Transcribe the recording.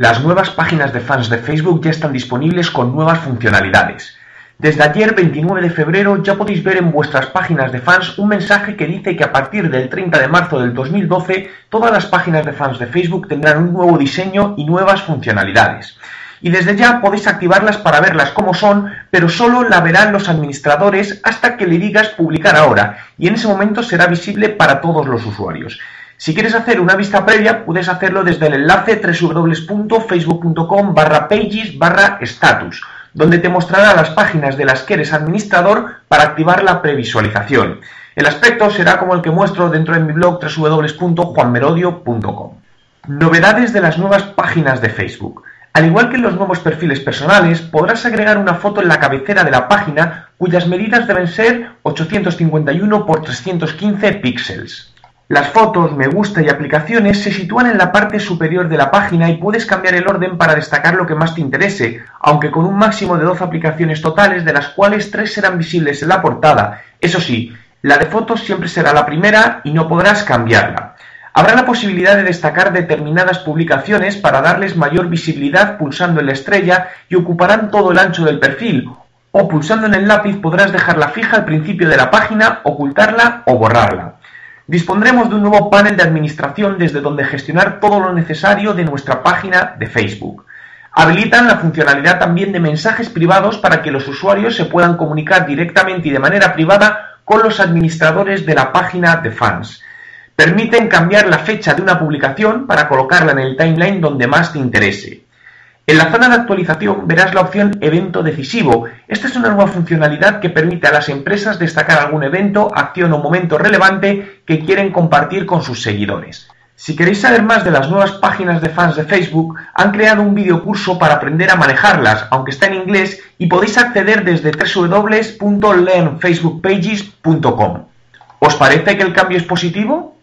Las nuevas páginas de fans de Facebook ya están disponibles con nuevas funcionalidades. Desde ayer 29 de febrero ya podéis ver en vuestras páginas de fans un mensaje que dice que a partir del 30 de marzo del 2012 todas las páginas de fans de Facebook tendrán un nuevo diseño y nuevas funcionalidades. Y desde ya podéis activarlas para verlas como son, pero solo la verán los administradores hasta que le digas publicar ahora, y en ese momento será visible para todos los usuarios. Si quieres hacer una vista previa, puedes hacerlo desde el enlace www.facebook.com barra pages barra status, donde te mostrará las páginas de las que eres administrador para activar la previsualización. El aspecto será como el que muestro dentro de mi blog www.juanmerodio.com. Novedades de las nuevas páginas de Facebook. Al igual que en los nuevos perfiles personales, podrás agregar una foto en la cabecera de la página cuyas medidas deben ser 851 x 315 píxeles. Las fotos, me gusta y aplicaciones se sitúan en la parte superior de la página y puedes cambiar el orden para destacar lo que más te interese, aunque con un máximo de 12 aplicaciones totales, de las cuales 3 serán visibles en la portada. Eso sí, la de fotos siempre será la primera y no podrás cambiarla. Habrá la posibilidad de destacar determinadas publicaciones para darles mayor visibilidad pulsando en la estrella y ocuparán todo el ancho del perfil, o pulsando en el lápiz podrás dejarla fija al principio de la página, ocultarla o borrarla. Dispondremos de un nuevo panel de administración desde donde gestionar todo lo necesario de nuestra página de Facebook. Habilitan la funcionalidad también de mensajes privados para que los usuarios se puedan comunicar directamente y de manera privada con los administradores de la página de fans. Permiten cambiar la fecha de una publicación para colocarla en el timeline donde más te interese. En la zona de actualización verás la opción Evento decisivo. Esta es una nueva funcionalidad que permite a las empresas destacar algún evento, acción o momento relevante que quieren compartir con sus seguidores. Si queréis saber más de las nuevas páginas de fans de Facebook, han creado un videocurso para aprender a manejarlas, aunque está en inglés, y podéis acceder desde www.learnfacebookpages.com. ¿Os parece que el cambio es positivo?